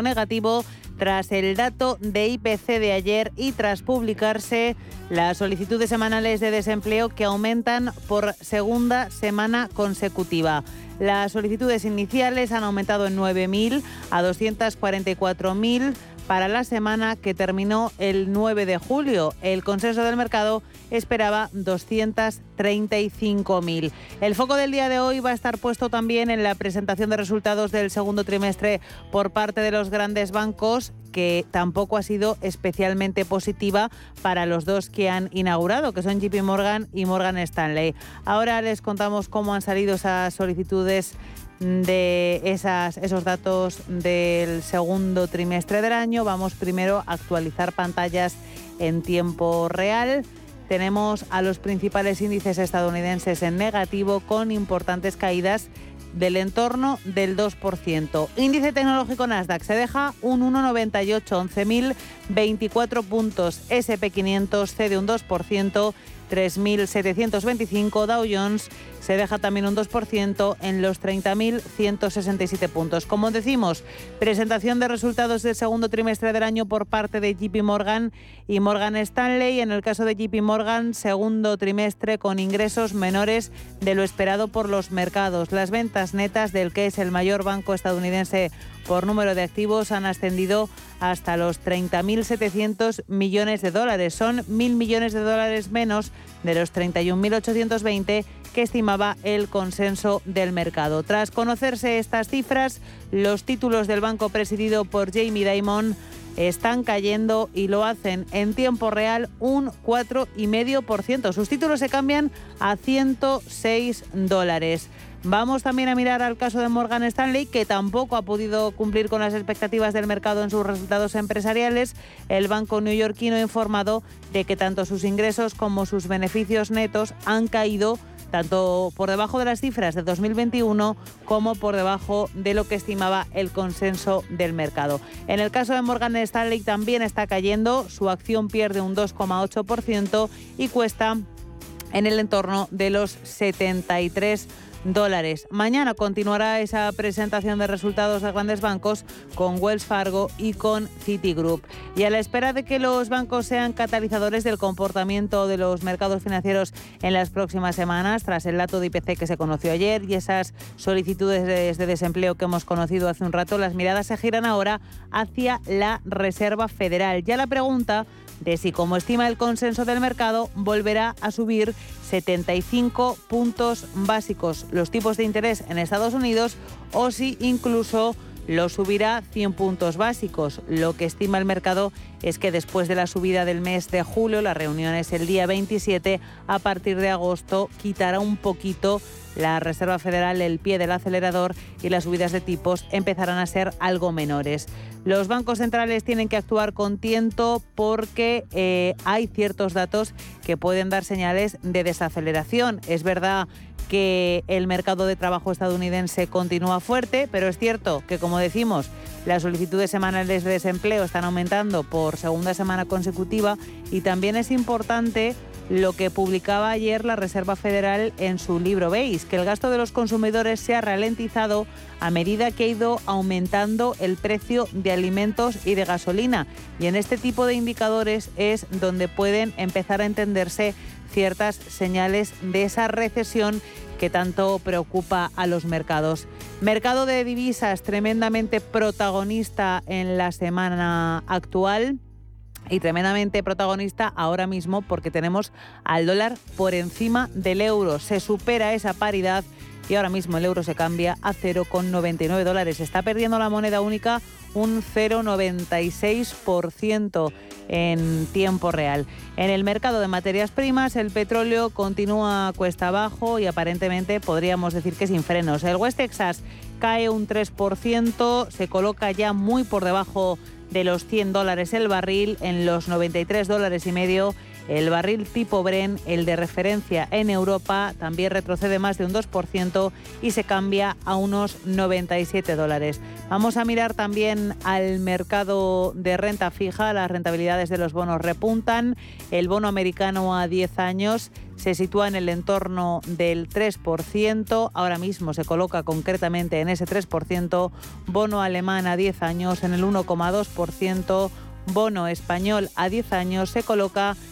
negativo tras el dato de IPC de ayer y tras publicarse las solicitudes semanales de desempleo que aumentan por segunda semana consecutiva. Las solicitudes iniciales han aumentado en 9.000 a 244.000 para la semana que terminó el 9 de julio. El consenso del mercado esperaba 235.000. El foco del día de hoy va a estar puesto también en la presentación de resultados del segundo trimestre por parte de los grandes bancos que tampoco ha sido especialmente positiva para los dos que han inaugurado, que son JP Morgan y Morgan Stanley. Ahora les contamos cómo han salido esas solicitudes de esos datos del segundo trimestre del año. Vamos primero a actualizar pantallas en tiempo real. Tenemos a los principales índices estadounidenses en negativo con importantes caídas del entorno del 2%. Índice tecnológico Nasdaq se deja un 1,98, 11.024 puntos. SP500 cede un 2%, 3.725. Dow Jones se deja también un 2% en los 30.167 puntos. Como decimos, presentación de resultados del segundo trimestre del año por parte de JP Morgan y Morgan Stanley. En el caso de JP Morgan, segundo trimestre con ingresos menores de lo esperado por los mercados. Las ventas netas del que es el mayor banco estadounidense por número de activos han ascendido hasta los 30.700 millones de dólares. Son 1.000 millones de dólares menos de los 31.820 que estimaba el consenso del mercado. Tras conocerse estas cifras, los títulos del banco presidido por Jamie Dimon están cayendo y lo hacen en tiempo real un 4,5%. Sus títulos se cambian a 106 dólares. Vamos también a mirar al caso de Morgan Stanley, que tampoco ha podido cumplir con las expectativas del mercado en sus resultados empresariales. El banco neoyorquino ha informado de que tanto sus ingresos como sus beneficios netos han caído tanto por debajo de las cifras de 2021 como por debajo de lo que estimaba el consenso del mercado. En el caso de Morgan Stanley también está cayendo, su acción pierde un 2,8% y cuesta en el entorno de los 73 dólares. Mañana continuará esa presentación de resultados de grandes bancos con Wells Fargo y con Citigroup. Y a la espera de que los bancos sean catalizadores del comportamiento de los mercados financieros en las próximas semanas, tras el dato de IPC que se conoció ayer y esas solicitudes de, desempleo que hemos conocido hace un rato, las miradas se giran ahora hacia la Reserva Federal. Ya la pregunta de si, como estima el consenso del mercado, volverá a subir 75 puntos básicos los tipos de interés en Estados Unidos o si incluso lo subirá 100 puntos básicos. Lo que estima el mercado es que después de la subida del mes de julio, la reunión es el día 27, a partir de agosto quitará un poquito la Reserva Federal el pie del acelerador y las subidas de tipos empezarán a ser algo menores. Los bancos centrales tienen que actuar con tiento porque eh, hay ciertos datos que pueden dar señales de desaceleración. Es verdad que el mercado de trabajo estadounidense continúa fuerte, pero es cierto que, como decimos, las solicitudes semanales de desempleo están aumentando por segunda semana consecutiva y también es importante lo que publicaba ayer la Reserva Federal en su libro. Veis que el gasto de los consumidores se ha ralentizado a medida que ha ido aumentando el precio de alimentos y de gasolina. Y en este tipo de indicadores es donde pueden empezar a entenderse ciertas señales de esa recesión que tanto preocupa a los mercados. Mercado de divisas tremendamente protagonista en la semana actual y tremendamente protagonista ahora mismo porque tenemos al dólar por encima del euro. Se supera esa paridad y ahora mismo el euro se cambia a 0,99 dólares. Está perdiendo la moneda única un 0,96% en tiempo real. En el mercado de materias primas, el petróleo continúa cuesta abajo y aparentemente podríamos decir que sin frenos. El West Texas cae un 3%, se coloca ya muy por debajo de los 100 dólares el barril, en los 93 dólares y medio El barril tipo Bren, el de referencia en Europa, también retrocede más de un 2% y se cambia a unos 97 dólares. Vamos a mirar también al mercado de renta fija. Las rentabilidades de los bonos repuntan. El bono americano a 10 años se sitúa en el entorno del 3%. Ahora mismo se coloca concretamente en ese 3%. Bono alemán a 10 años en el 1,2%. Bono español a 10 años se coloca en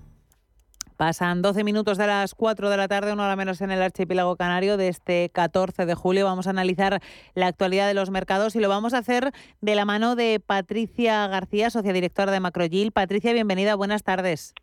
Pasan 12 minutos de las 4 de la tarde, una hora menos en el archipiélago canario de este 14 de julio. Vamos a analizar la actualidad de los mercados y lo vamos a hacer de la mano de Patricia García, socia directora de Macrogil. Patricia, bienvenida, buenas tardes.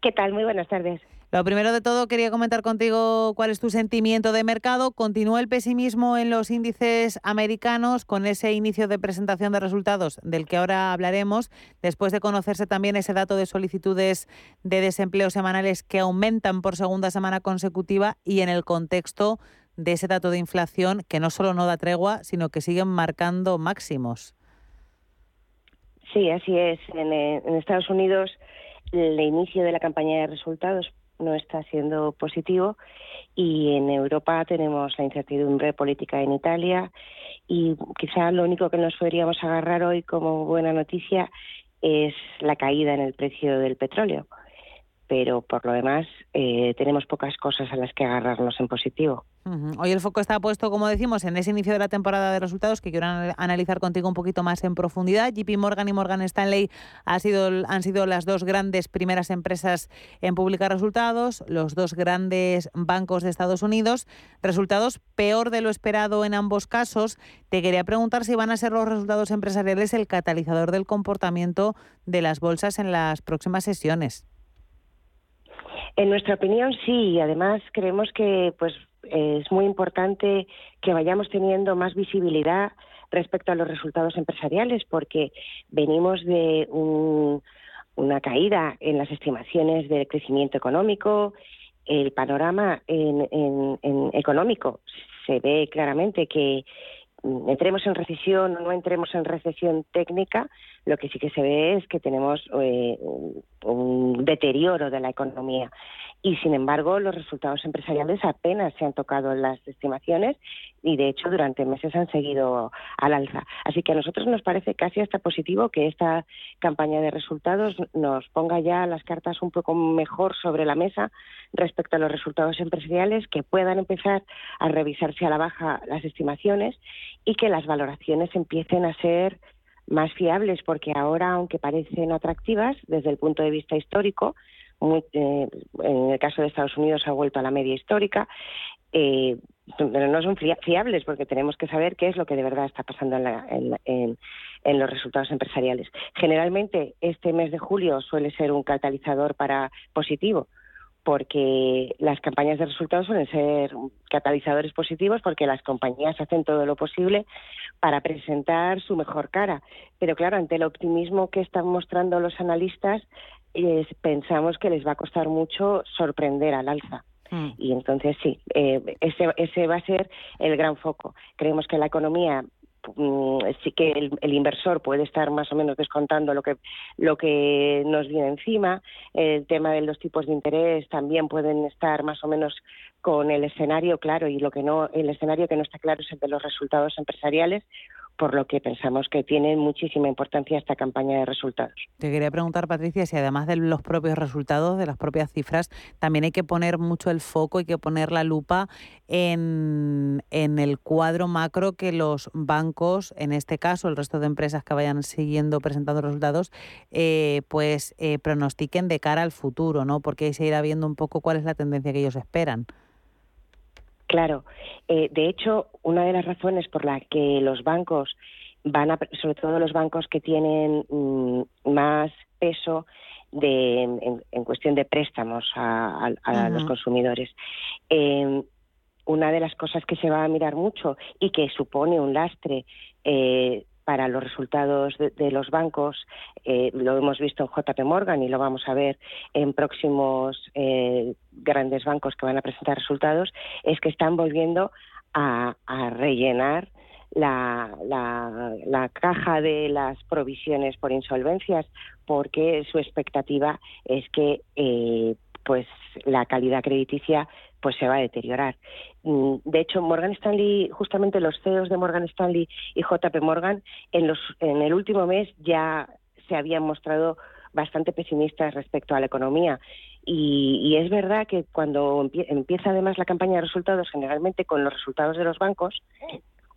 ¿Qué tal? Muy buenas tardes. Lo primero de todo, quería comentar contigo cuál es tu sentimiento de mercado. ¿Continúa el pesimismo en los índices americanos con ese inicio de presentación de resultados del que ahora hablaremos, después de conocerse también ese dato de solicitudes de desempleo semanales que aumentan por segunda semana consecutiva y en el contexto de ese dato de inflación que no solo no da tregua, sino que siguen marcando máximos? Sí, así es. En, eh, Estados Unidos el inicio de la campaña de resultados no está siendo positivo y en Europa tenemos la incertidumbre política en Italia y quizá lo único que nos podríamos agarrar hoy como buena noticia es la caída en el precio del petróleo. Pero por lo demás eh, tenemos pocas cosas a las que agarrarnos en positivo. Hoy el foco está puesto, como decimos, en ese inicio de la temporada de resultados que quiero analizar contigo un poquito más en profundidad. JP Morgan y Morgan Stanley han sido las dos grandes primeras empresas en publicar resultados, los dos grandes bancos de Estados Unidos. Resultados peor de lo esperado en ambos casos. Te quería preguntar si van a ser los resultados empresariales el catalizador del comportamiento de las bolsas en las próximas sesiones. En nuestra opinión sí, y además creemos que pues es muy importante que vayamos teniendo más visibilidad respecto a los resultados empresariales, porque venimos de una caída en las estimaciones del crecimiento económico. El panorama en, económico se ve claramente que entremos en recesión o no entremos en recesión técnica, lo que sí que se ve es que tenemos eh, un deterioro de la economía y sin embargo los resultados empresariales apenas se han tocado las estimaciones y de hecho durante meses han seguido al alza. Así que a nosotros nos parece casi hasta positivo que esta campaña de resultados nos ponga ya las cartas un poco mejor sobre la mesa respecto a los resultados empresariales, que puedan empezar a revisarse a la baja las estimaciones y que las valoraciones empiecen a ser más fiables, porque ahora, aunque parecen atractivas desde el punto de vista histórico, eh, en el caso de Estados Unidos ha vuelto a la media histórica, eh, pero no son fiables porque tenemos que saber qué es lo que de verdad está pasando en, los resultados empresariales. Generalmente este mes de julio suele ser un catalizador para positivo porque las campañas de resultados suelen ser catalizadores positivos porque las compañías hacen todo lo posible para presentar su mejor cara. Pero claro, ante el optimismo que están mostrando los analistas, pensamos que les va a costar mucho sorprender al alza. Mm. Y entonces sí, eh, ese, ese va a ser el gran foco. Creemos que la economía sí que el, inversor puede estar más o menos descontando lo que lo que nos viene encima. El tema de los tipos de interés también pueden estar más o menos con el escenario claro y lo que no el escenario que no está claro es el de los resultados empresariales por lo que pensamos que tiene muchísima importancia esta campaña de resultados. Te quería preguntar, Patricia, si además de los propios resultados, de las propias cifras, también hay que poner mucho el foco, hay que poner la lupa en, el cuadro macro que los bancos, en este caso el resto de empresas que vayan siguiendo presentando resultados, eh, pues eh, pronostiquen de cara al futuro, ¿no? Porque ahí se irá viendo un poco cuál es la tendencia que ellos esperan. Claro. Eh, de hecho, una de las razones por la que los bancos van a, sobre todo los bancos que tienen mm, más peso de, en, cuestión de préstamos a, los consumidores. Em, una de las cosas que se va a mirar mucho y que supone un lastre eh, para los resultados de, los bancos. Eh, lo hemos visto en JP Morgan y lo vamos a ver en próximos eh, grandes bancos que van a presentar resultados, es que están volviendo a, rellenar la, la, caja de las provisiones por insolvencias porque su expectativa es que eh, pues la calidad crediticia pues se va a deteriorar. Mm, de hecho, Morgan Stanley, justamente los CEOs de Morgan Stanley y JP Morgan, en, los, en el último mes ya se habían mostrado bastante pesimistas respecto a la economía. Y, es verdad que cuando empieza además la campaña de resultados, generalmente con los resultados de los bancos,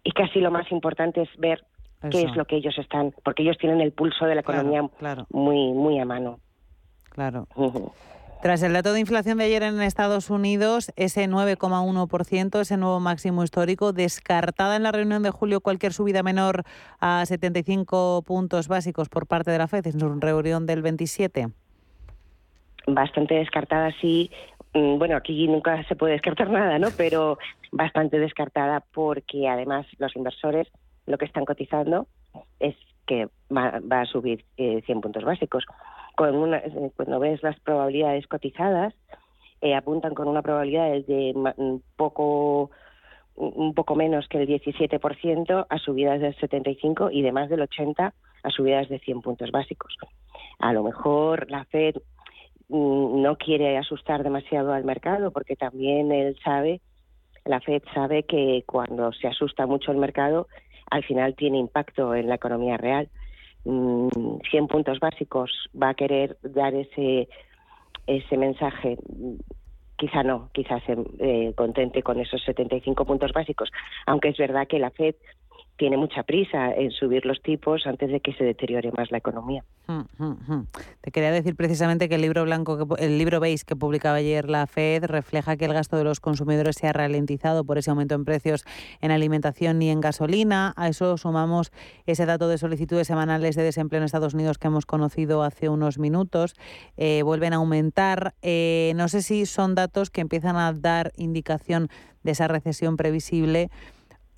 y casi lo más importante es ver qué es lo que ellos están, porque ellos tienen el pulso de la economía muy muy a mano. Claro. Tras el dato de inflación de ayer en Estados Unidos, ese 9,1%, ese nuevo máximo histórico, descartada en la reunión de julio cualquier subida menor a 75 puntos básicos por parte de la FED en su reunión del 27. Bastante descartada, sí. Mm, bueno, aquí nunca se puede descartar nada, ¿no? Pero bastante descartada porque además los inversores lo que están cotizando es que va, a subir 100 eh, puntos básicos una, eh, cuando ves las probabilidades cotizadas, eh, apuntan con una probabilidad de un poco un poco menos que el 17% a subidas del 75 y de más del 80 a subidas de 100 puntos básicos. A lo mejor la Fed mm, no quiere asustar demasiado al mercado porque también él sabe, la Fed sabe que cuando se asusta mucho el mercado, al final tiene impacto en la economía real. 100 mm, puntos básicos va a querer dar ese, ese mensaje. Quizá no, quizás se eh, contente con esos 75 puntos básicos, aunque es verdad que la FED tiene mucha prisa en subir los tipos antes de que se deteriore más la economía. Hmm, hmm, hmm. Te quería decir precisamente que el libro blanco, que, el libro beige que publicaba ayer la Fed refleja que el gasto de los consumidores se ha ralentizado por ese aumento en precios en alimentación y en gasolina. A eso sumamos ese dato de solicitudes semanales de desempleo en Estados Unidos que hemos conocido hace unos minutos. Eh, vuelven a aumentar. Eh, no sé si son datos que empiezan a dar indicación de esa recesión previsible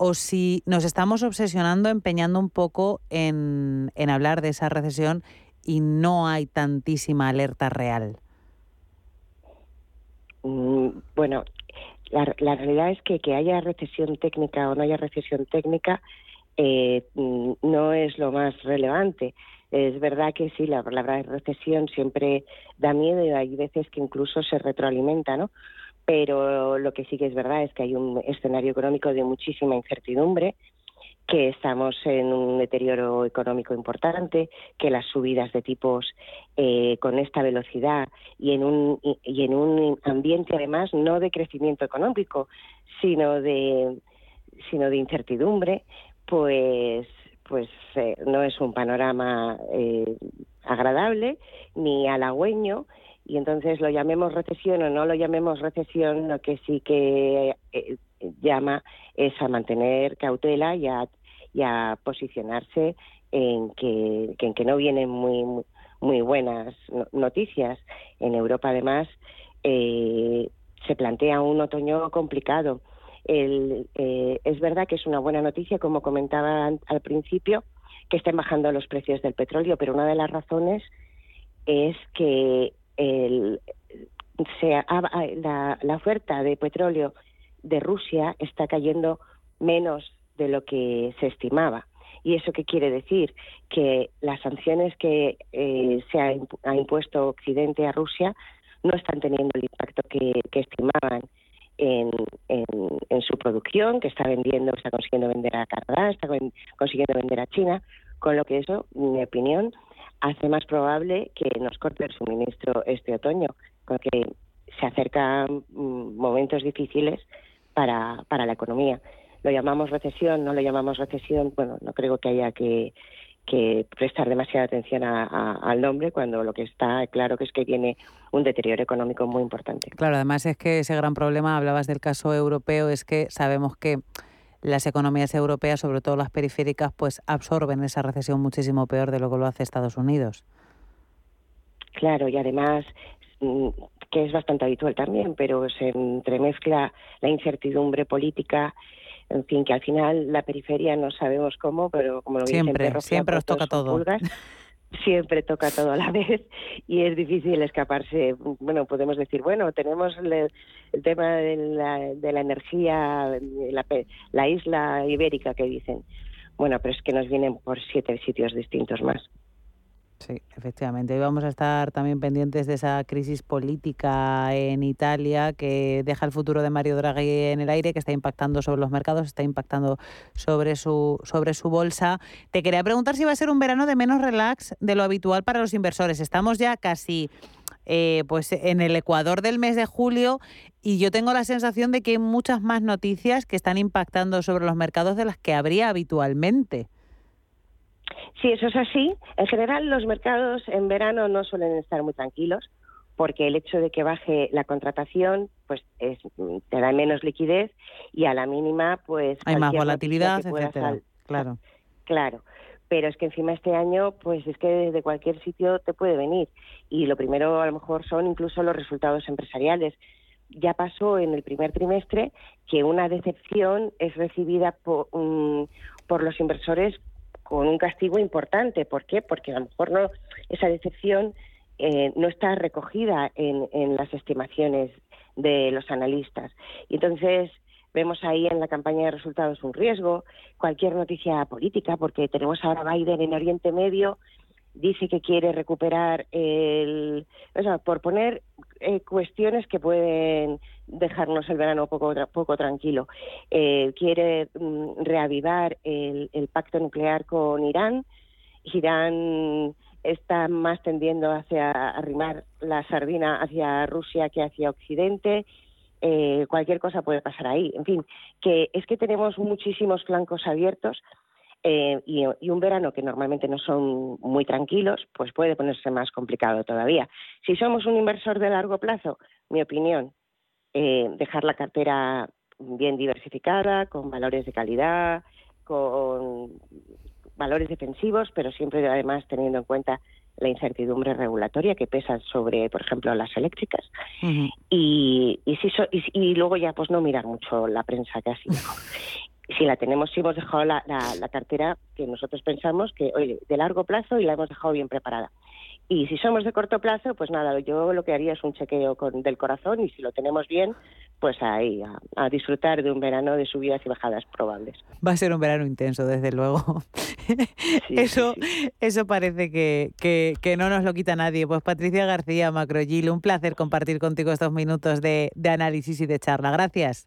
o si nos estamos obsesionando, empeñando un poco en, hablar de esa recesión y no hay tantísima alerta real. Mm, bueno, la, realidad es que que haya recesión técnica o no haya recesión técnica eh, mm, no es lo más relevante. Es verdad que sí, la palabra recesión siempre da miedo y hay veces que incluso se retroalimenta, ¿no? Pero lo que sí que es verdad es que hay un escenario económico de muchísima incertidumbre, que estamos en un deterioro económico importante, que las subidas de tipos eh, con esta velocidad y en un y en un ambiente además no de crecimiento económico, sino de sino de incertidumbre, pues pues eh, no es un panorama eh, agradable ni halagüeño y entonces lo llamemos recesión o no lo llamemos recesión, lo que sí que eh, llama es a mantener cautela y a, posicionarse en que, en que no vienen muy, muy buenas noticias. En Europa, además, eh, se plantea un otoño complicado. El, eh, es verdad que es una buena noticia, como comentaba al principio, que estén bajando los precios del petróleo, pero una de las razones es que el, la, la oferta de petróleo de Rusia está cayendo menos de lo que se estimaba. ¿Y eso qué quiere decir? Que las sanciones que eh, se ha, impuesto Occidente a Rusia no están teniendo el impacto que, estimaban. en, su producción, que está vendiendo, está consiguiendo vender a Canadá, está consiguiendo vender a China, con lo que eso, en mi opinión, hace más probable que nos corte el suministro este otoño, con que se acercan mm, momentos difíciles para, para la economía. Lo llamamos recesión, no lo llamamos recesión, bueno, no creo que haya que, que prestar demasiada atención al nombre cuando lo que está claro que es que tiene un deterioro económico muy importante. Claro, además es que ese gran problema, hablabas del caso europeo, es que sabemos que las economías europeas, sobre todo las periféricas, pues absorben esa recesión muchísimo peor de lo que lo hace Estados Unidos. Claro, y además mm, que es bastante habitual también, pero se entremezcla la incertidumbre política en fin, que al final la periferia no sabemos cómo, pero como lo siempre, dicen, siempre os toca todo. siempre toca todo a la vez y es difícil escaparse. Bueno, podemos decir, bueno, tenemos el, tema de la, de la energía, la, la isla ibérica que dicen. Bueno, pero es que nos vienen por siete sitios distintos más. Sí, efectivamente. Y vamos a estar también pendientes de esa crisis política en Italia que deja el futuro de Mario Draghi en el aire, que está impactando sobre los mercados, está impactando sobre su, sobre su bolsa. Te quería preguntar si va a ser un verano de menos relax de lo habitual para los inversores. Estamos ya casi eh, pues en el Ecuador del mes de julio y yo tengo la sensación de que hay muchas más noticias que están impactando sobre los mercados de las que habría habitualmente. Sí, eso es así. En general, los mercados en verano no suelen estar muy tranquilos porque el hecho de que baje la contratación pues es, te da menos liquidez y a la mínima pues hay más volatilidad, etcétera. Claro. Claro. Pero es que encima este año, pues es que desde cualquier sitio te puede venir. Y lo primero a lo mejor son incluso los resultados empresariales. Ya pasó en el primer trimestre que una decepción es recibida por, mm, por los inversores con un castigo importante. ¿Por qué? Porque a lo mejor no esa decepción eh, no está recogida en, en, las estimaciones de los analistas. Y entonces vemos ahí en la campaña de resultados un riesgo, cualquier noticia política, porque tenemos ahora Biden en Oriente Medio dice que quiere recuperar el, o sea, por poner eh, cuestiones que pueden dejarnos el verano poco poco tranquilo. Eh, quiere mm, reavivar el, pacto nuclear con Irán. Irán está más tendiendo hacia arrimar la sardina hacia Rusia que hacia Occidente. Eh, cualquier cosa puede pasar ahí. En fin, que es que tenemos muchísimos flancos abiertos eh, y, un verano que normalmente no son muy tranquilos, pues puede ponerse más complicado todavía. Si somos un inversor de largo plazo, mi opinión, eh, dejar la cartera bien diversificada, con valores de calidad, con valores defensivos, pero siempre además teniendo en cuenta la incertidumbre regulatoria que pesa sobre, por ejemplo, las eléctricas. y, y, si y, luego ya pues no mirar mucho la prensa casi si la tenemos, si hemos dejado la, la, cartera que nosotros pensamos que, oye, de largo plazo y la hemos dejado bien preparada. Y si somos de corto plazo, pues nada, yo lo que haría es un chequeo con, del corazón y si lo tenemos bien, pues ahí, a, disfrutar de un verano de subidas y bajadas probables. Va a ser un verano intenso, desde luego. eso, eso parece que, que, que, no nos lo quita nadie. Pues Patricia García, Macrogil, un placer compartir contigo estos minutos de, de análisis y de charla. Gracias.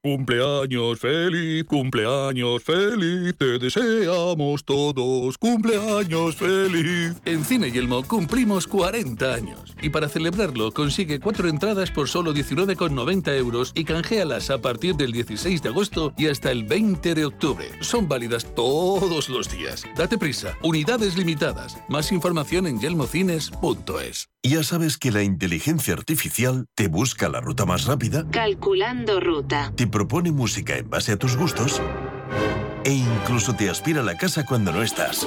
Cumpleaños feliz, cumpleaños feliz, te deseamos todos, cumpleaños feliz. En Cine Yelmo cumplimos 40 años y para celebrarlo consigue cuatro entradas por solo 19,90 euros y canjealas a partir del 16 de agosto y hasta el 20 de octubre. Son válidas todos los días. Date prisa, unidades limitadas. Más información en yelmocines.es. Ya sabes que la inteligencia artificial te busca la ruta más rápida. Calculando ruta propone música en base a tus gustos e incluso te aspira a la casa cuando no estás.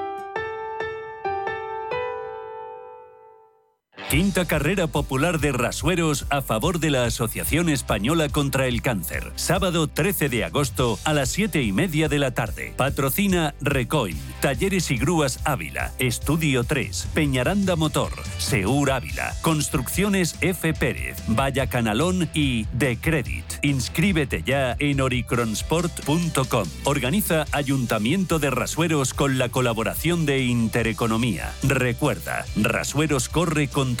Quinta carrera popular de rasueros a favor de la Asociación Española contra el Cáncer. Sábado 13 de agosto a las 7 y media de la tarde. Patrocina Recoil, Talleres y Grúas Ávila, Estudio 3, Peñaranda Motor, Seur Ávila, Construcciones F. Pérez, Vaya Canalón y The Credit. Inscríbete ya en oricronsport.com. Organiza Ayuntamiento de Rasueros con la colaboración de Intereconomía. Recuerda, Rasueros corre contra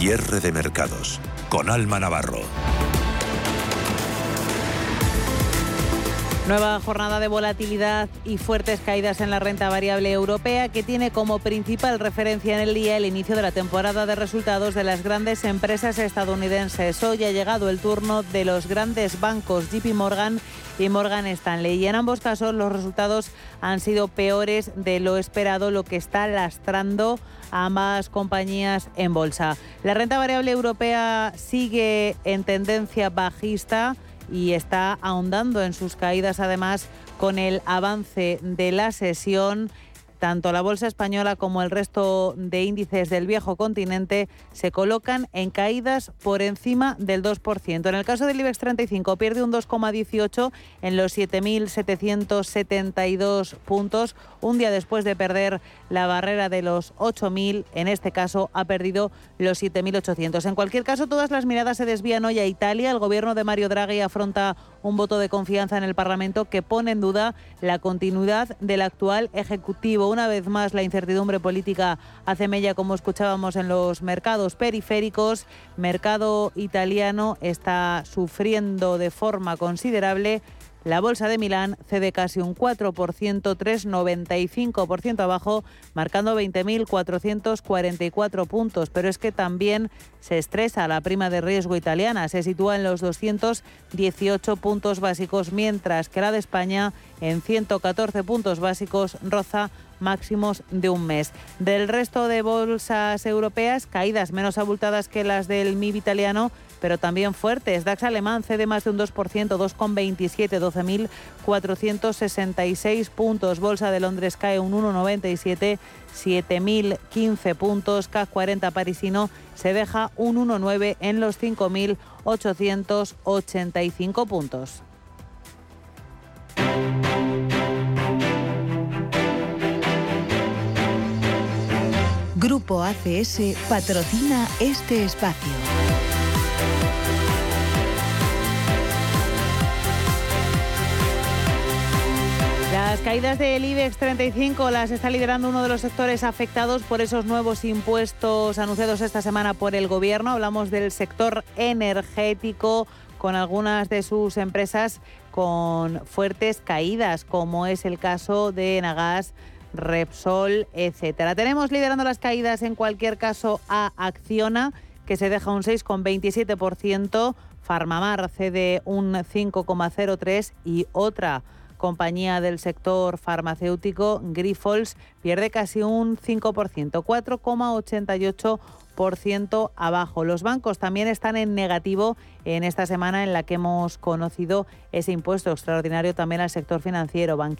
Cierre de mercados con Alma Navarro. Nueva jornada de volatilidad y fuertes caídas en la renta variable europea que tiene como principal referencia en el día el inicio de la temporada de resultados de las grandes empresas estadounidenses. Hoy ha llegado el turno de los grandes bancos JP Morgan y Morgan Stanley y en ambos casos los resultados han sido peores de lo esperado, lo que está lastrando a ambas compañías en bolsa. La renta variable europea sigue en tendencia bajista y está ahondando en sus caídas además con el avance de la sesión. Tanto la bolsa española como el resto de índices del viejo continente se colocan en caídas por encima del 2%. En el caso del IBEX 35 pierde un 2,18 en los 7.772 puntos, un día después de perder la barrera de los 8.000, en este caso ha perdido los 7.800. En cualquier caso, todas las miradas se desvían hoy a Italia. El gobierno de Mario Draghi afronta un voto de confianza en el Parlamento que pone en duda la continuidad del actual Ejecutivo. Una vez más, la incertidumbre política hace mella, como escuchábamos en los mercados periféricos. Mercado italiano está sufriendo de forma considerable la bolsa de Milán cede casi un 4%, 3,95% abajo, marcando 20.444 puntos. Pero es que también se estresa la prima de riesgo italiana, se sitúa en los 218 puntos básicos, mientras que la de España en 114 puntos básicos roza máximos de un mes. Del resto de bolsas europeas, caídas menos abultadas que las del MIB italiano, pero también fuertes. DAX alemán cede más de un 2%, 2,27, 12.466 puntos. Bolsa de Londres cae un 1,97, 7.015 puntos. CAC 40 parisino se deja un 1,9 en los 5.885 puntos. Grupo ACS patrocina este espacio. Las caídas del IBEX 35 las está liderando uno de los sectores afectados por esos nuevos impuestos anunciados esta semana por el gobierno. Hablamos del sector energético con algunas de sus empresas con fuertes caídas, como es el caso de Nagas, Repsol, etcétera. Tenemos liderando las caídas en cualquier caso a Acciona, que se deja un 6,27%, Farmamar cede un 5,03% y otra compañía del sector farmacéutico, Grifols, pierde casi un 5%, 4,88% abajo. Los bancos también están en negativo en esta semana en la que hemos conocido ese impuesto extraordinario también al sector financiero. Bank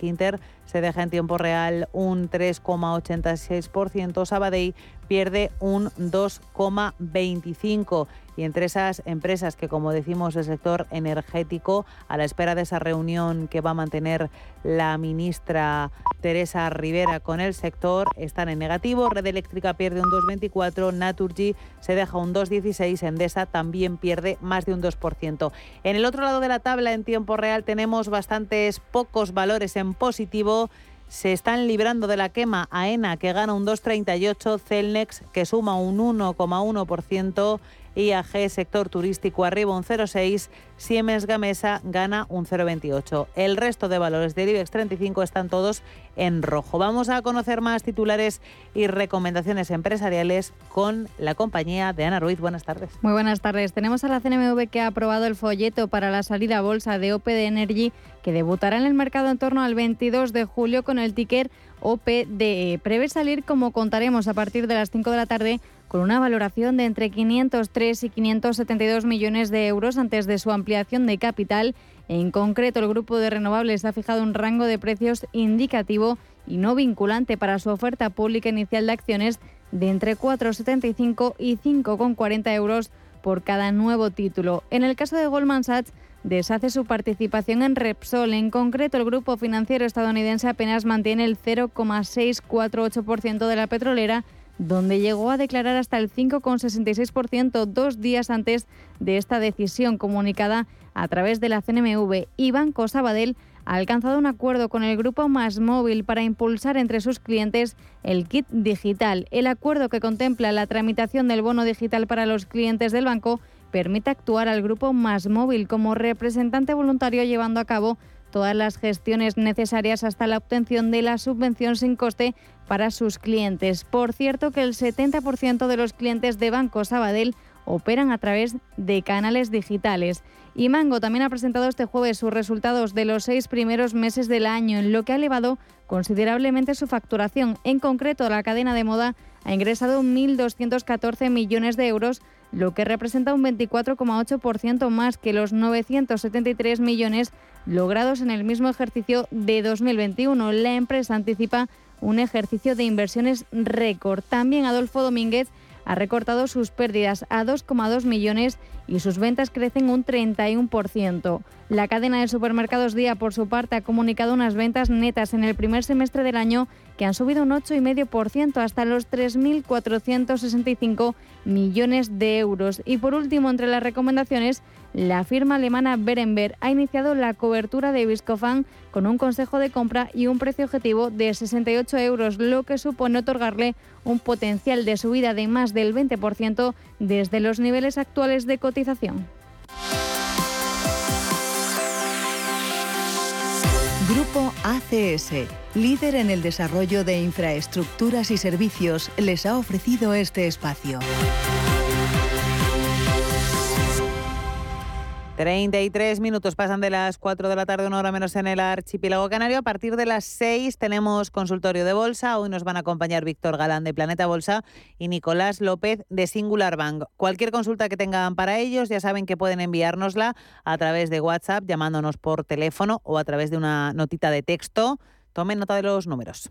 se deja en tiempo real un 3,86%, Sabadell pierde un 2,25 y entre esas empresas que, como decimos, el sector energético, a la espera de esa reunión que va a mantener la ministra Teresa Rivera con el sector, están en negativo. Red Eléctrica pierde un 2,24, Naturgy se deja un 2,16, Endesa también pierde más de un 2%. En el otro lado de la tabla, en tiempo real, tenemos bastantes pocos valores en positivo se están librando de la quema AENA que gana un 2,38, Celnex que suma un 1,1%, IAG sector turístico arriba un 0,6, Siemens Gamesa gana un 0,28. El resto de valores del IBEX 35 están todos en rojo. Vamos a conocer más titulares y recomendaciones empresariales con la compañía de Ana Ruiz. Buenas tardes. Muy buenas tardes. Tenemos a la CNMV que ha aprobado el folleto para la salida a bolsa de OPD Energy que debutará en el mercado en torno al 22 de julio con el ticker OPDE. Prevé salir, como contaremos, a partir de las 5 de la tarde con una valoración de entre 503 y 572 millones de euros antes de su ampliación de capital. En concreto, el grupo de renovables ha fijado un rango de precios indicativo y no vinculante para su oferta pública inicial de acciones de entre 4,75 y 5,40 euros por cada nuevo título. En el caso de Goldman Sachs, deshace su participación en Repsol. En concreto, el grupo financiero estadounidense apenas mantiene el 0,648% de la petrolera donde llegó a declarar hasta el 5,66% dos días antes de esta decisión comunicada a través de la CNMV. Y Banco Sabadell ha alcanzado un acuerdo con el grupo Más Móvil para impulsar entre sus clientes el kit digital. El acuerdo que contempla la tramitación del bono digital para los clientes del banco permite actuar al grupo Más Móvil como representante voluntario llevando a cabo todas las gestiones necesarias hasta la obtención de la subvención sin coste para sus clientes. Por cierto que el 70% de los clientes de Banco Sabadell operan a través de canales digitales. Y Mango también ha presentado este jueves sus resultados de los seis primeros meses del año, en lo que ha elevado considerablemente su facturación. En concreto, la cadena de moda ha ingresado 1.214 millones de euros, lo que representa un 24,8% más que los 973 millones logrados en el mismo ejercicio de 2021. La empresa anticipa un ejercicio de inversiones récord. También Adolfo Domínguez ha recortado sus pérdidas a 2,2 millones y sus ventas crecen un 31%. La cadena de supermercados Día, por su parte, ha comunicado unas ventas netas en el primer semestre del año que han subido un 8,5% hasta los 3.465 millones de euros. Y por último, entre las recomendaciones, la firma alemana Berenberg ha iniciado la cobertura de Viscofan con un consejo de compra y un precio objetivo de 68 euros, lo que supone otorgarle un potencial de subida de más del 20% desde los niveles actuales de cotización. Grupo ACS, líder en el desarrollo de infraestructuras y servicios, les ha ofrecido este espacio. 33 minutos pasan de las 4 de la tarde, una hora menos en el archipiélago canario. A partir de las 6 tenemos consultorio de bolsa. Hoy nos van a acompañar Víctor Galán de Planeta Bolsa y Nicolás López de Singular Bank. Cualquier consulta que tengan para ellos, ya saben que pueden enviárnosla a través de WhatsApp, llamándonos por teléfono o a través de una notita de texto. Tomen nota de los números.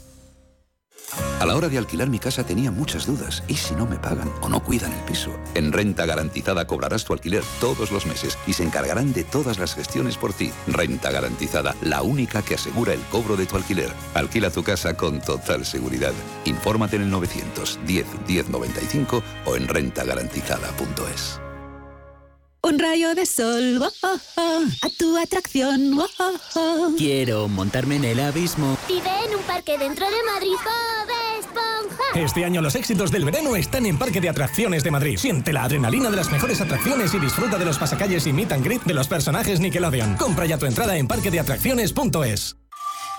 A la hora de alquilar mi casa tenía muchas dudas. ¿Y si no me pagan o no cuidan el piso? En Renta Garantizada cobrarás tu alquiler todos los meses y se encargarán de todas las gestiones por ti. Renta Garantizada, la única que asegura el cobro de tu alquiler. Alquila tu casa con total seguridad. Infórmate en el 910 1095 o en rentagarantizada.es. Un rayo de sol, oh, oh, oh, a tu atracción. oh, oh, oh. Quiero montarme en el abismo. Vive en un parque dentro de Madrid, Bob Esponja. Este año los éxitos del verano están en Parque de Atracciones de Madrid. Siente la adrenalina de las mejores atracciones y disfruta de los pasacalles y meet and greet de los personajes Nickelodeon. Compra ya tu entrada en parquedeatracciones.es.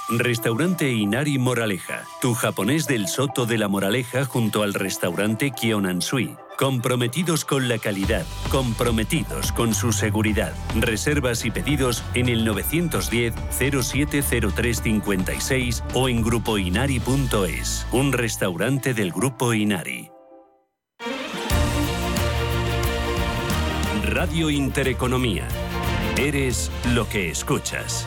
Restaurante Inari Moraleja, tu japonés del Soto de la Moraleja junto al restaurante Kionansui. Comprometidos con la calidad, comprometidos con su seguridad. Reservas y pedidos en el 910 070356 o en grupoinari.es. Un restaurante del Grupo Inari. Radio Intereconomía. Eres lo que escuchas.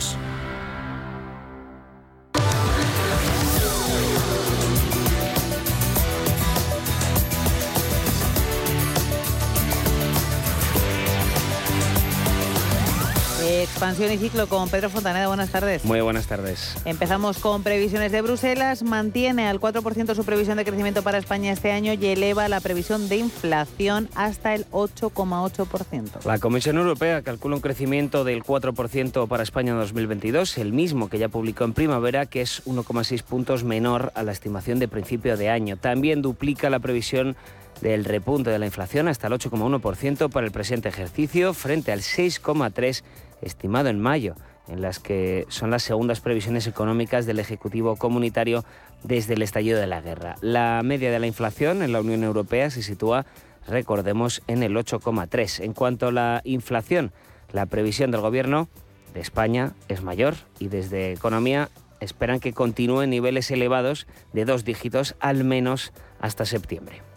Expansión y ciclo con Pedro Fontaneda. Buenas tardes. Muy buenas tardes. Empezamos con previsiones de Bruselas. Mantiene al 4% su previsión de crecimiento para España este año y eleva la previsión de inflación hasta el 8,8%. La Comisión Europea calcula un crecimiento del 4% para España en 2022, el mismo que ya publicó en primavera, que es 1,6 puntos menor a la estimación de principio de año. También duplica la previsión del repunte de la inflación hasta el 8,1% para el presente ejercicio, frente al 6,3% estimado en mayo, en las que son las segundas previsiones económicas del Ejecutivo Comunitario desde el estallido de la guerra. La media de la inflación en la Unión Europea se sitúa, recordemos, en el 8,3%. En cuanto a la inflación, la previsión del Gobierno de España es mayor y desde Economía esperan que continúe en niveles elevados de dos dígitos al menos hasta septiembre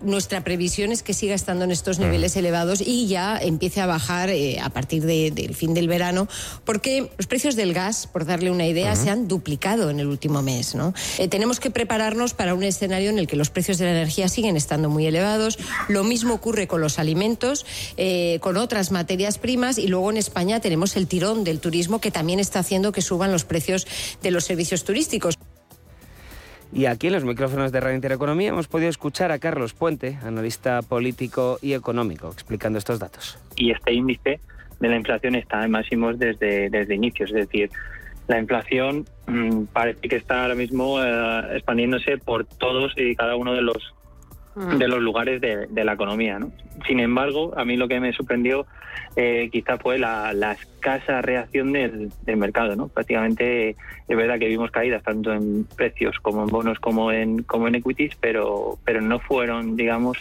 nuestra previsión es que siga estando en estos niveles elevados y ya empiece a bajar eh, a partir de, del fin del verano, porque los precios del gas, por darle una idea, se han duplicado en el último mes. ¿no? Eh, tenemos que prepararnos para un escenario en el que los precios de la energía siguen estando muy elevados. Lo mismo ocurre con los alimentos, eh, con otras materias primas y luego en España tenemos el tirón del turismo que también está haciendo que suban los precios de los servicios turísticos. Y aquí en los micrófonos de Radio Intereconomía hemos podido escuchar a Carlos Puente, analista político y económico, explicando estos datos. Y este índice de la inflación está en máximos desde, desde inicios, es decir, la inflación mmm, parece que está ahora mismo eh, expandiéndose por todos y cada uno de los de los lugares de, de la economía. ¿no? Sin embargo, a mí lo que me sorprendió eh, quizá fue la, la escasa reacción del, del, mercado. ¿no? Prácticamente es verdad que vimos caídas tanto en precios como en bonos como en, como en equities, pero, pero no fueron, digamos,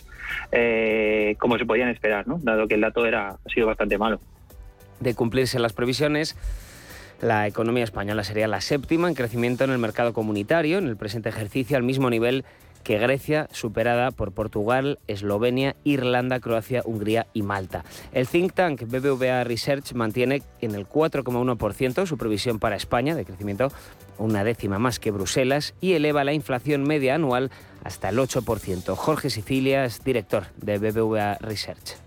eh, como se podían esperar, ¿no? dado que el dato era, ha sido bastante malo. De cumplirse las previsiones, la economía española sería la séptima en crecimiento en el mercado comunitario en el presente ejercicio, al mismo nivel que Grecia, superada por Portugal, Eslovenia, Irlanda, Croacia, Hungría y Malta. El think tank BBVA Research mantiene en el 4,1% su previsión para España de crecimiento, una décima más que Bruselas, y eleva la inflación media anual hasta el 8%. Jorge Sicilias, director de BBVA Research.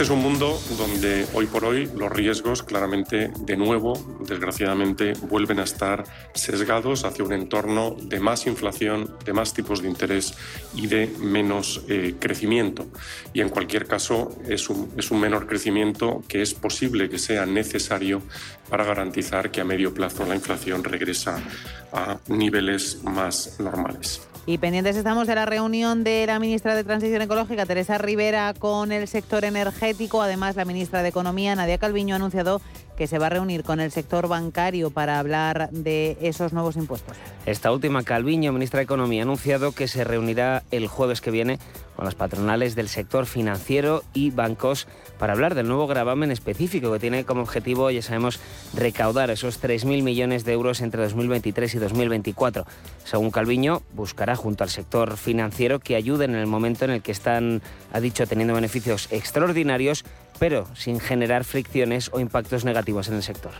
Este es un mundo donde hoy por hoy los riesgos claramente, de nuevo, desgraciadamente, vuelven a estar sesgados hacia un entorno de más inflación, de más tipos de interés y de menos eh, crecimiento. Y en cualquier caso, es un, es un menor crecimiento que es posible que sea necesario para garantizar que a medio plazo la inflación regresa a niveles más normales. Y pendientes estamos de la reunión de la ministra de Transición Ecológica, Teresa Rivera, con el sector energético. Además, la ministra de Economía, Nadia Calviño, ha anunciado que se va a reunir con el sector bancario para hablar de esos nuevos impuestos. Esta última, Calviño, ministra de Economía, ha anunciado que se reunirá el jueves que viene con las patronales del sector financiero y bancos para hablar del nuevo gravamen específico que tiene como objetivo, ya sabemos, recaudar esos 3.000 millones de euros entre 2023 y 2024. Según Calviño, buscará junto al sector financiero que ayuden en el momento en el que están, ha dicho, teniendo beneficios extraordinarios, pero sin generar fricciones o impactos negativos en el sector.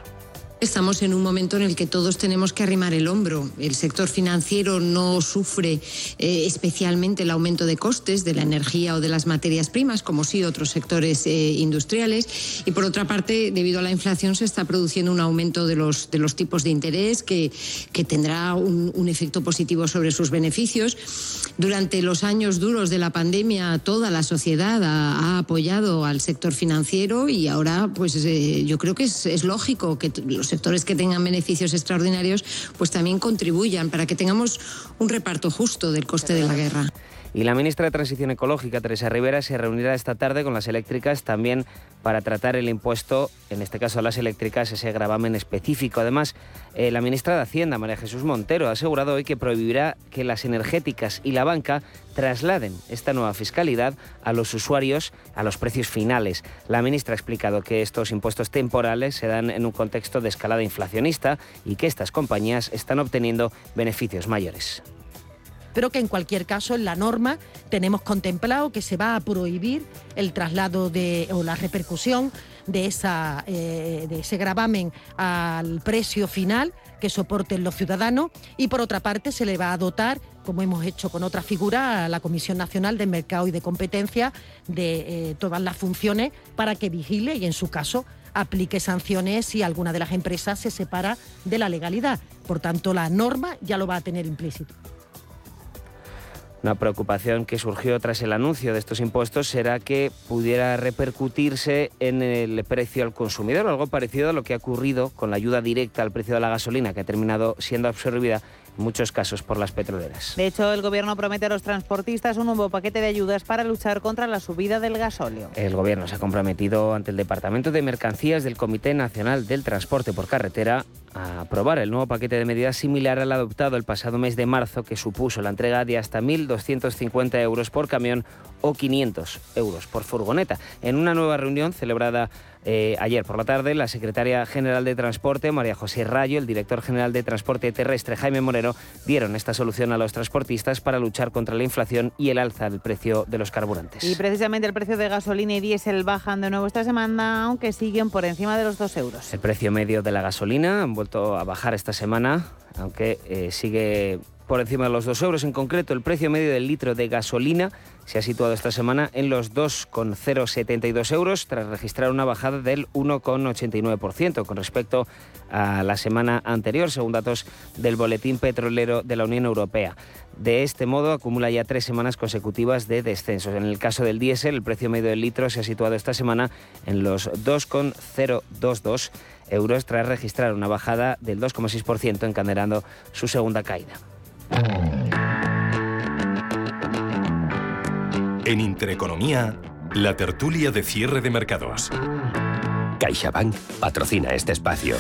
Estamos en un momento en el que todos tenemos que arrimar el hombro. El sector financiero no sufre eh, especialmente el aumento de costes de la energía o de las materias primas, como sí otros sectores eh, industriales. Y por otra parte, debido a la inflación, se está produciendo un aumento de los, de los tipos de interés que, que tendrá un, un efecto positivo sobre sus beneficios. Durante los años duros de la pandemia, toda la sociedad ha, ha apoyado al sector financiero y ahora, pues eh, yo creo que es, es lógico que los sectores que tengan beneficios extraordinarios pues también contribuyan para que tengamos un reparto justo del coste de la guerra. Y la ministra de Transición Ecológica, Teresa Rivera, se reunirá esta tarde con las eléctricas también para tratar el impuesto, en este caso a las eléctricas, ese gravamen específico. Además, eh, la ministra de Hacienda, María Jesús Montero, ha asegurado hoy que prohibirá que las energéticas y la banca trasladen esta nueva fiscalidad a los usuarios a los precios finales. La ministra ha explicado que estos impuestos temporales se dan en un contexto de escalada inflacionista y que estas compañías están obteniendo beneficios mayores pero que en cualquier caso en la norma tenemos contemplado que se va a prohibir el traslado de, o la repercusión de, esa, eh, de ese gravamen al precio final que soporten los ciudadanos y por otra parte se le va a dotar como hemos hecho con otra figura, a la Comisión Nacional de Mercado y de Competencia de eh, todas las funciones para que vigile y en su caso aplique sanciones si alguna de las empresas se separa de la legalidad. Por tanto, la norma ya lo va a tener implícito. Una preocupación que surgió tras el anuncio de estos impuestos será que pudiera repercutirse en el precio al consumidor, algo parecido a lo que ha ocurrido con la ayuda directa al precio de la gasolina, que ha terminado siendo absorbida muchos casos por las petroleras. De hecho, el Gobierno promete a los transportistas un nuevo paquete de ayudas para luchar contra la subida del gasóleo. El Gobierno se ha comprometido ante el Departamento de Mercancías del Comité Nacional del Transporte por Carretera a aprobar el nuevo paquete de medidas similar al adoptado el pasado mes de marzo, que supuso la entrega de hasta 1.250 euros por camión o 500 euros por furgoneta. En una nueva reunión celebrada eh, ayer por la tarde, la secretaria general de Transporte, María José Rayo, el director general de Transporte Terrestre, Jaime Moreno, dieron esta solución a los transportistas para luchar contra la inflación y el alza del precio de los carburantes. Y precisamente el precio de gasolina y diésel bajan de nuevo esta semana, aunque siguen por encima de los 2 euros. El precio medio de la gasolina han vuelto a bajar esta semana, aunque eh, sigue por encima de los 2 euros. En concreto, el precio medio del litro de gasolina se ha situado esta semana en los 2,072 euros tras registrar una bajada del 1,89% con respecto a la semana anterior, según datos del Boletín Petrolero de la Unión Europea. De este modo, acumula ya tres semanas consecutivas de descensos. En el caso del diésel, el precio medio del litro se ha situado esta semana en los 2,022 euros tras registrar una bajada del 2,6%, encadenando su segunda caída. En Intereconomía, la tertulia de cierre de mercados. CaixaBank patrocina este espacio.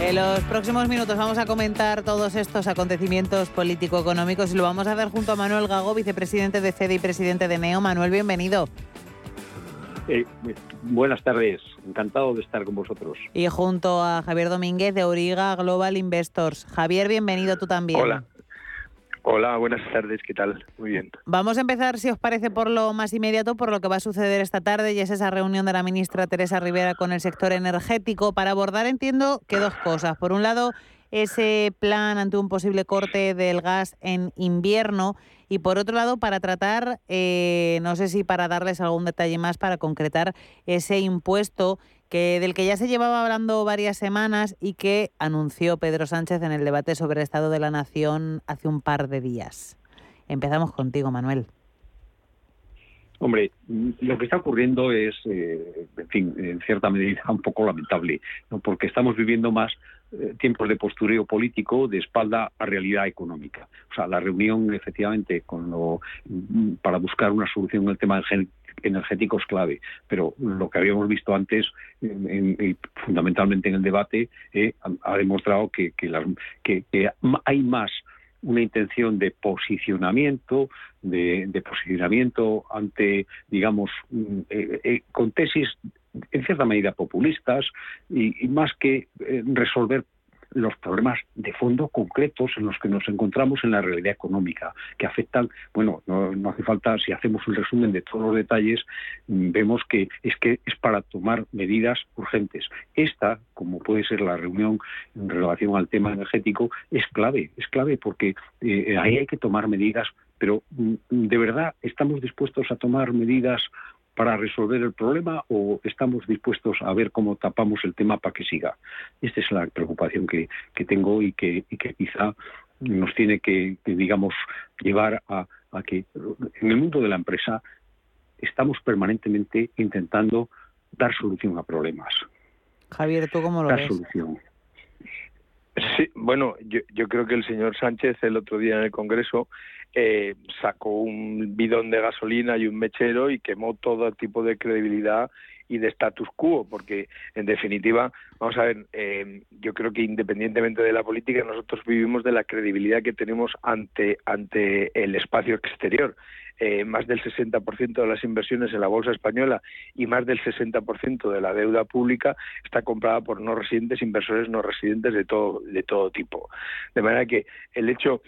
En los próximos minutos vamos a comentar todos estos acontecimientos político-económicos y lo vamos a hacer junto a Manuel Gago, vicepresidente de CEDE y presidente de NEO. Manuel, bienvenido. Eh, buenas tardes, encantado de estar con vosotros. Y junto a Javier Domínguez de Origa Global Investors. Javier, bienvenido tú también. Hola. Hola, buenas tardes, ¿qué tal? Muy bien. Vamos a empezar, si os parece, por lo más inmediato, por lo que va a suceder esta tarde, y es esa reunión de la ministra Teresa Rivera con el sector energético para abordar, entiendo, que dos cosas. Por un lado, ese plan ante un posible corte del gas en invierno y por otro lado para tratar, eh, no sé si para darles algún detalle más para concretar ese impuesto que del que ya se llevaba hablando varias semanas y que anunció Pedro Sánchez en el debate sobre el Estado de la Nación hace un par de días. Empezamos contigo, Manuel. Hombre, lo que está ocurriendo es, eh, en fin, en cierta medida un poco lamentable, porque estamos viviendo más eh, tiempos de postureo político de espalda a realidad económica. O sea, la reunión, efectivamente, con lo, para buscar una solución al tema energético es clave, pero lo que habíamos visto antes, fundamentalmente en el debate, eh, ha, demostrado que hay más una intención de posicionamiento, de, posicionamiento ante, digamos, mm, eh, eh, con tesis en cierta medida populistas y, más que eh, resolver los problemas de fondo concretos en los que nos encontramos en la realidad económica, que afectan, bueno, no, hace falta, si hacemos un resumen de todos los detalles, mm, vemos que es que es para tomar medidas urgentes. Esta, como puede ser la reunión en relación al tema energético, es clave, es clave porque eh, ahí hay que tomar medidas, pero mm, de verdad estamos dispuestos a tomar medidas para resolver el problema o estamos dispuestos a ver cómo tapamos el tema para que siga? Esta es la preocupación que, tengo y que, que quizá nos tiene que, digamos, llevar a, que en el mundo de la empresa estamos permanentemente intentando dar solución a problemas. Javier, ¿tú cómo lo dar solución. Sí, bueno, yo, yo creo que el señor Sánchez el otro día en el Congreso eh, sacó un bidón de gasolina y un mechero y quemó todo tipo de credibilidad y de status quo, porque en definitiva, vamos a ver, eh, yo creo que independientemente de la política, nosotros vivimos de la credibilidad que tenemos ante, ante el espacio exterior. Eh, más del 60% de las inversiones en la bolsa española y más del 60% de la deuda pública está comprada por no residentes, inversores no residentes de todo, de todo tipo. De manera que el hecho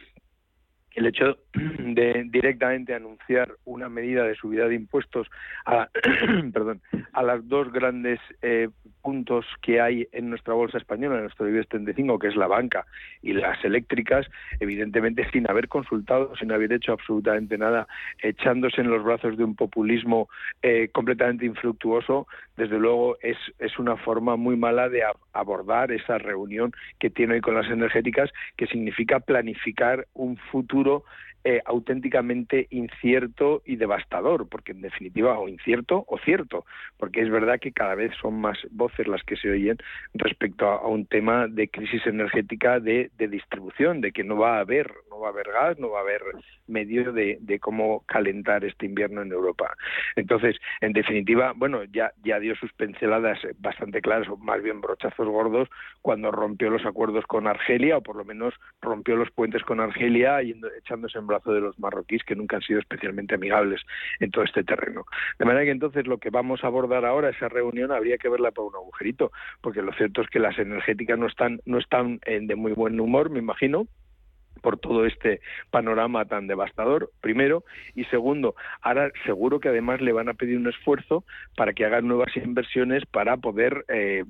el hecho de directamente anunciar una medida de subida de impuestos a, perdón, las dos grandes eh, puntos que hay en nuestra bolsa española, en nuestro IBEX 35, que es la banca y las eléctricas, evidentemente sin haber consultado, sin haber hecho absolutamente nada, echándose en los brazos de un populismo eh, completamente infructuoso, desde luego es, es una forma muy mala de abordar esa reunión que tiene hoy con las energéticas, que significa planificar un futuro eh, auténticamente incierto y devastador, porque en definitiva, o incierto o cierto, porque es verdad que cada vez son más voces las que se oyen respecto a, un tema de crisis energética de, distribución, de que no va a haber, no va a haber gas, no va a haber medio de, cómo calentar este invierno en Europa. Entonces, en definitiva, bueno, ya, dio sus pinceladas bastante claras, o más bien brochazos gordos, cuando rompió los acuerdos con Argelia, o por lo menos rompió los puentes con Argelia, yendo, echándose en de los marroquíes que nunca han sido especialmente amigables en todo este terreno. De manera que entonces lo que vamos a abordar ahora, esa reunión, habría que verla por un agujerito, porque lo cierto es que las energéticas no están, no están de muy buen humor, me imagino, por todo este panorama tan devastador, primero, y segundo, ahora seguro que además le van a pedir un esfuerzo para que hagan nuevas inversiones para poder, eh,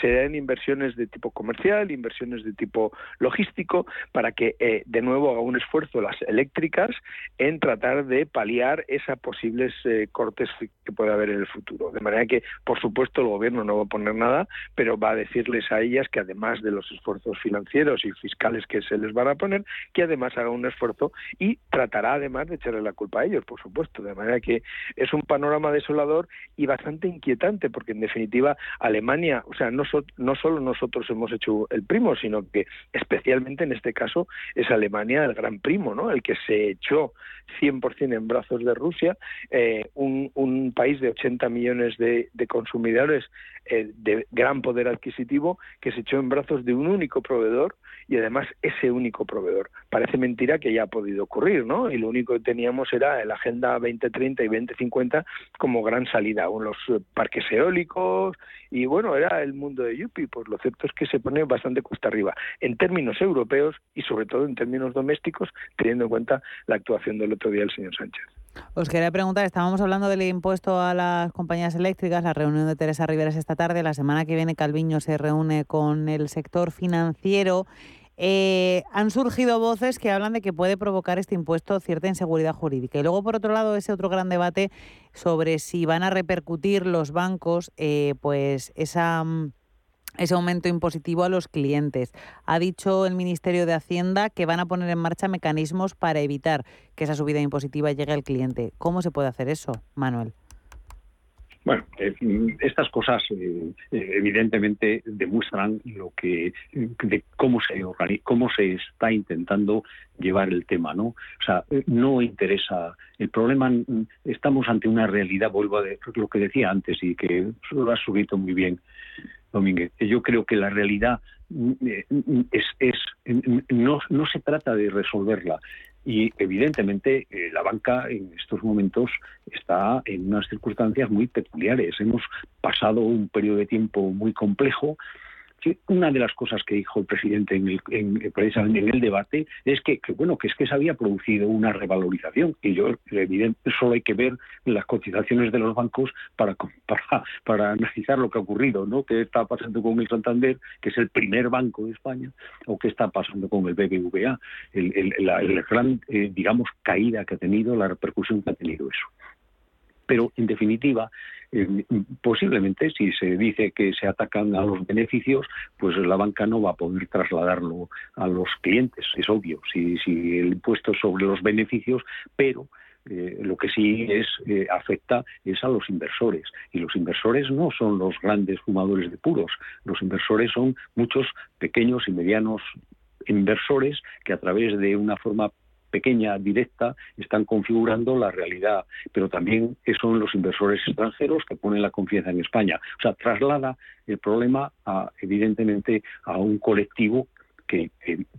se den inversiones de tipo comercial, inversiones de tipo logístico, para que eh, de nuevo haga un esfuerzo las eléctricas en tratar de paliar esas posibles eh, cortes que puede haber en el futuro. De manera que, por supuesto, el gobierno no va a poner nada, pero va a decirles a ellas que además de los esfuerzos financieros y fiscales que se les van a poner, que además haga un esfuerzo y tratará además de echarle la culpa a ellos, por supuesto. De manera que es un panorama desolador y bastante inquietante, porque en definitiva Alemania, o sea, no, no solo nosotros hemos hecho el primo, sino que especialmente en este caso es Alemania el gran primo, ¿no? El que se echó 100% en brazos de Rusia, eh, un, un, país de 80 millones de, consumidores eh, de gran poder adquisitivo que se echó en brazos de un único proveedor y además ese único proveedor. Parece mentira que ya ha podido ocurrir, ¿no? Y lo único que teníamos era la Agenda 2030 y 2050 como gran salida, los parques eólicos y bueno, era el mundo de Yupi, pues lo cierto es que se pone bastante cuesta arriba en términos europeos y sobre todo en términos domésticos, teniendo en cuenta la actuación del otro día del señor Sánchez. Os quería preguntar, estábamos hablando del impuesto a las compañías eléctricas, la reunión de Teresa Riveras esta tarde, la semana que viene Calviño se reúne con el sector financiero. Eh, han surgido voces que hablan de que puede provocar este impuesto cierta inseguridad jurídica. Y luego, por otro lado, ese otro gran debate sobre si van a repercutir los bancos eh, pues esa mm, ese aumento impositivo a los clientes. Ha dicho el Ministerio de Hacienda que van a poner en marcha mecanismos para evitar que esa subida impositiva llegue al cliente. ¿Cómo se puede hacer eso, Manuel? Bueno, eh, estas cosas eh, eh, evidentemente demuestran lo que de cómo se cómo se está intentando llevar el tema, ¿no? O sea, no interesa el problema. Estamos ante una realidad, vuelvo a lo que decía antes y que lo has subido muy bien. Domínguez. Yo creo que la realidad mm, mm, es, es no, no se trata de resolverla. Y evidentemente eh, la banca en estos momentos está en unas circunstancias muy peculiares. Hemos pasado un periodo de tiempo muy complejo una de las cosas que dijo el presidente en el, en, en el debate es que, bueno que es que se había producido una revalorización y yo evidente solo hay que ver las cotizaciones de los bancos para, para, para analizar lo que ha ocurrido no qué está pasando con el Santander que es el primer banco de España o qué está pasando con el BBVA el, la gran eh, digamos caída que ha tenido la repercusión que ha tenido eso pero en definitiva eh, posiblemente si se dice que se atacan a los beneficios, pues la banca no va a poder trasladarlo a los clientes, es obvio, si, si el impuesto sobre los beneficios, pero eh, lo que sí es eh, afecta es a los inversores. Y los inversores no son los grandes fumadores de puros. Los inversores son muchos pequeños y medianos inversores que a través de una forma pequeña, directa, están configurando la realidad, pero también son los inversores extranjeros que ponen la confianza en España. O sea, traslada el problema, a, evidentemente, a un colectivo que,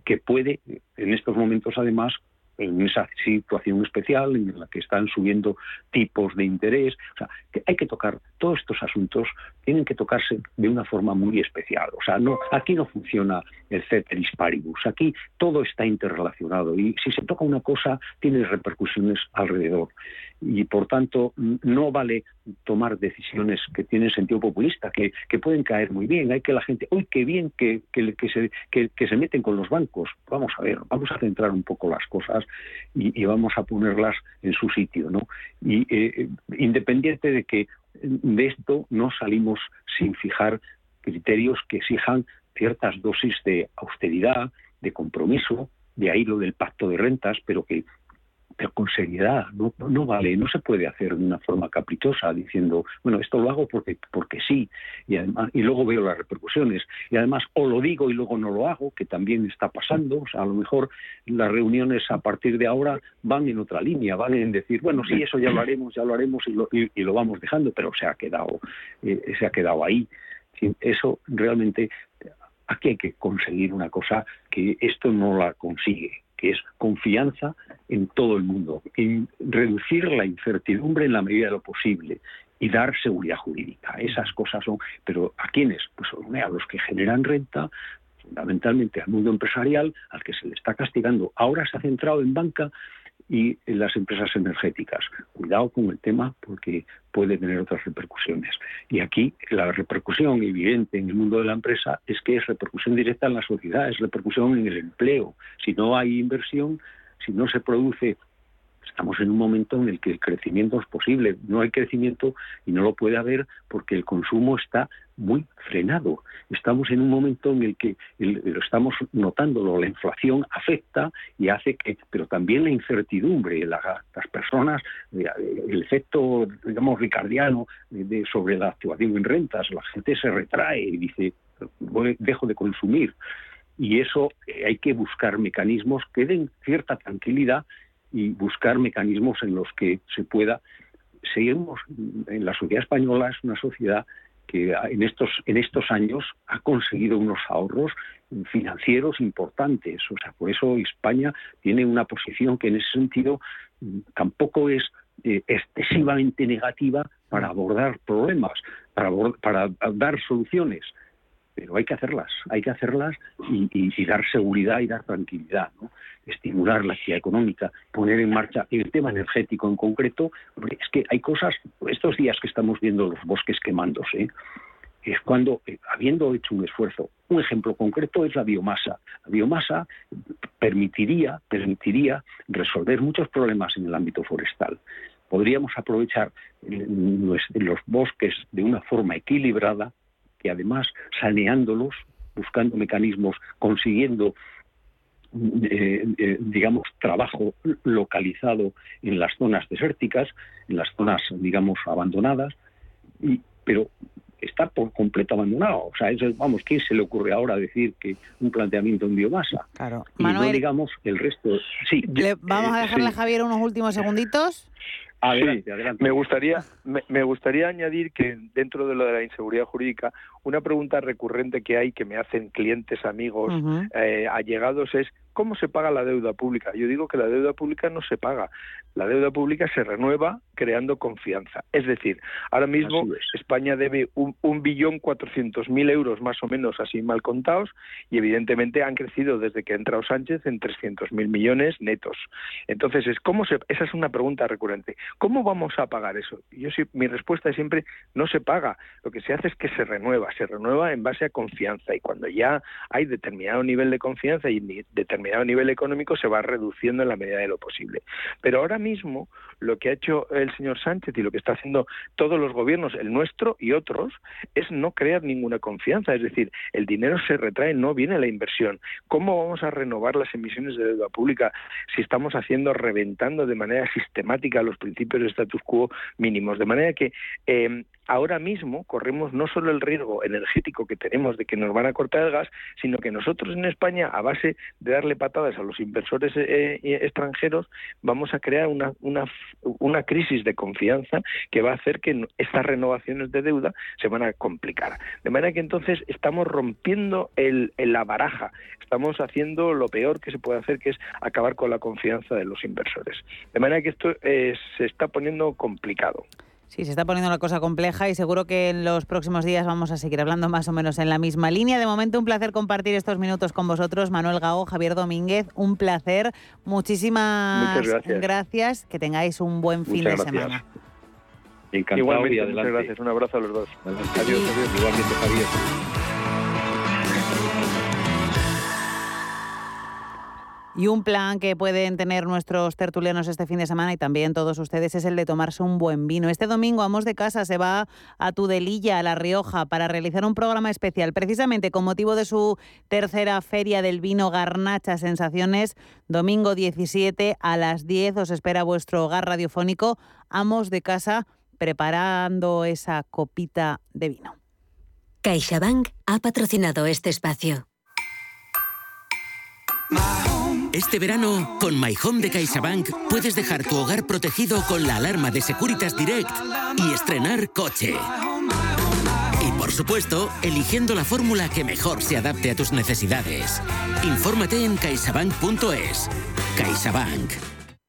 que puede, en estos momentos además, en esa situación especial en la que están subiendo tipos de interés. O sea, hay que tocar todos estos asuntos, tienen que tocarse de una forma muy especial. O sea, no, aquí no funciona el ceteris paribus, aquí todo está interrelacionado y si se toca una cosa, tiene repercusiones alrededor. Y por tanto, no vale tomar decisiones que tienen sentido populista, que, que pueden caer muy bien. Hay que la gente, uy, qué bien que, que, se, que, se meten con los bancos. Vamos a ver, vamos a centrar un poco las cosas y, vamos a ponerlas en su sitio. ¿no? Y eh, independiente de que de esto no salimos sin fijar criterios que exijan ciertas dosis de austeridad, de compromiso, de ahí lo del pacto de rentas, pero que pero con seriedad, no, no vale, no se puede hacer de una forma caprichosa diciendo, bueno, esto lo hago porque, porque sí, y, además, y luego veo las repercusiones, y además o lo digo y luego no lo hago, que también está pasando, o sea, a lo mejor las reuniones a partir de ahora van en otra línea, van en decir, bueno, sí, eso ya lo haremos, ya lo haremos y lo, y, lo vamos dejando, pero se ha quedado, eh, se ha quedado ahí. Eso realmente, aquí hay que conseguir una cosa que esto no la consigue que es confianza en todo el mundo, en reducir la incertidumbre en la medida de lo posible y dar seguridad jurídica. Esas cosas son, pero ¿a quiénes? Pues a los que generan renta, fundamentalmente al mundo empresarial, al que se le está castigando. Ahora se ha centrado en banca y las empresas energéticas. Cuidado con el tema porque puede tener otras repercusiones. Y aquí la repercusión evidente en el mundo de la empresa es que es repercusión directa en la sociedad, es repercusión en el empleo. Si no hay inversión, si no se produce estamos en un momento en el que el crecimiento es posible. No hay crecimiento y no lo puede haber porque el consumo está muy frenado. Estamos en un momento en el que lo estamos notándolo, la inflación afecta y hace que, pero también la incertidumbre, las personas, eh, el efecto, digamos, ricardiano sobre la activación en rentas, la gente se retrae y dice, dejo de consumir. Y eso eh, hay que buscar mecanismos que den cierta tranquilidad y buscar mecanismos en los que se pueda. Seguimos, en la sociedad española es una sociedad que en estos, en estos años ha conseguido unos ahorros financieros importantes. O sea, por eso España tiene una posición que en ese sentido tampoco es eh, excesivamente negativa para abordar problemas, para, para dar soluciones. Pero hay que hacerlas, hay que hacerlas y, dar seguridad y dar tranquilidad, ¿no? estimular la actividad económica, poner en marcha el tema energético en concreto. Es que hay cosas, estos días que estamos viendo los bosques quemándose, es cuando, eh, habiendo hecho un esfuerzo, un ejemplo concreto es la biomasa. La biomasa permitiría, permitiría resolver muchos problemas en el ámbito forestal. Podríamos aprovechar los bosques de una forma equilibrada y además saneándolos, buscando mecanismos, consiguiendo eh, eh, digamos, trabajo localizado en las zonas desérticas, en las zonas, digamos, abandonadas, y, pero está por completo abandonado. O sea, eso, vamos, ¿quién se le ocurre ahora decir que un planteamiento en biomasa? Claro. Y no digamos el resto. Sí. vamos a dejarle a Javier unos últimos segunditos. Adelante, adelante. Me gustaría, me, gustaría añadir que dentro de lo de la inseguridad jurídica, una pregunta recurrente que hay que me hacen clientes, amigos, eh, allegados es ¿cómo se paga la deuda pública? Yo digo que la deuda pública no se paga. La deuda pública se renueva creando confianza. Es decir, ahora mismo España debe un, billón cuatrocientos mil euros más o menos así mal contados y evidentemente han crecido desde que ha entrado Sánchez en trescientos mil millones netos. Entonces, es cómo se, esa es una pregunta recurrente. ¿Cómo vamos a pagar eso? Yo sí, mi respuesta es siempre no se paga. Lo que se hace es que se renueva, se renueva en base a confianza y cuando ya hay determinado nivel de confianza y determinado nivel económico se va reduciendo en la medida de lo posible. Pero ahora mismo lo que ha hecho el señor Sánchez y lo que está haciendo todos los gobiernos, el nuestro y otros, es no crear ninguna confianza. Es decir, el dinero se retrae, no viene la inversión. ¿Cómo vamos a renovar las emisiones de deuda pública si estamos haciendo, reventando de manera sistemática los principios de status quo mínimos? De manera que eh, ahora mismo corremos no solo el riesgo energético que tenemos de que nos van a cortar el gas, sino que nosotros en España, a base de darle patadas a los inversores eh, eh, extranjeros, vamos a crear una, una, crisis de confianza que va a hacer que estas renovaciones de deuda se van a complicar. De manera que entonces estamos rompiendo el, la baraja, estamos haciendo lo peor que se puede hacer, que es acabar con la confianza de los inversores. De manera que esto eh, se está poniendo complicado. Sí, se está poniendo la cosa compleja y seguro que en los próximos días vamos a seguir hablando más o menos en la misma línea. De momento, un placer compartir estos minutos con vosotros, Manuel Gao, Javier Domínguez. Un placer. Muchísimas gracias. Que tengáis un buen fin de semana. Encantado Igualmente, muchas gracias. Un abrazo a los dos. Adiós, adiós. Igualmente, Javier. Y un plan que pueden tener nuestros tertulianos este fin de semana y también todos ustedes es el de tomarse un buen vino. Este domingo Amos de Casa se va a Tudelilla, a La Rioja, para realizar un programa especial, precisamente con motivo de su tercera feria del vino Garnacha Sensaciones, domingo 17 a las 10. Os espera vuestro hogar radiofónico. Amos de Casa preparando esa copita de vino. CaixaBank ha patrocinado este espacio. Este verano, con My Home de CaixaBank, puedes dejar tu hogar protegido con la alarma de Securitas Direct y estrenar coche. Y por supuesto, eligiendo la fórmula que mejor se adapte a tus necesidades. Infórmate en caixabank.es. CaixaBank.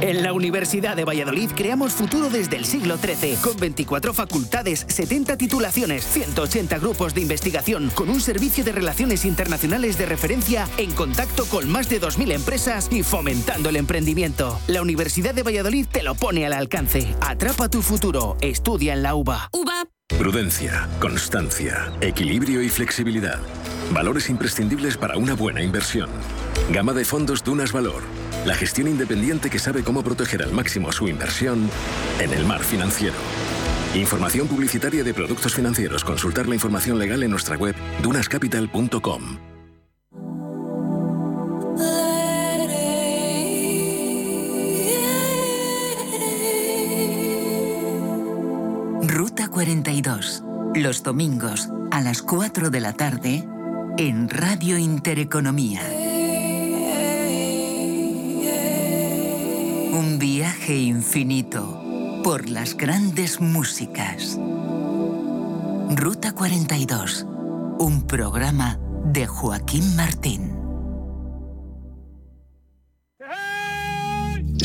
En la Universidad de Valladolid creamos futuro desde el siglo XIII, con 24 facultades, 70 titulaciones, 180 grupos de investigación, con un servicio de relaciones internacionales de referencia en contacto con más de 2.000 empresas y fomentando el emprendimiento. La Universidad de Valladolid te lo pone al alcance. Atrapa tu futuro. Estudia en la UBA. UBA. Prudencia, constancia, equilibrio y flexibilidad. Valores imprescindibles para una buena inversión. Gama de fondos Dunas Valor la gestión independiente que sabe cómo proteger al máximo su inversión en el mar financiero. Información publicitaria de productos financieros. Consultar la información legal en nuestra web dunascapital.com. Ruta 42. Los domingos a las 4 de la tarde en Radio Intereconomía. Un viaje infinito por las grandes músicas. Ruta 42. Un programa de Joaquín Martín.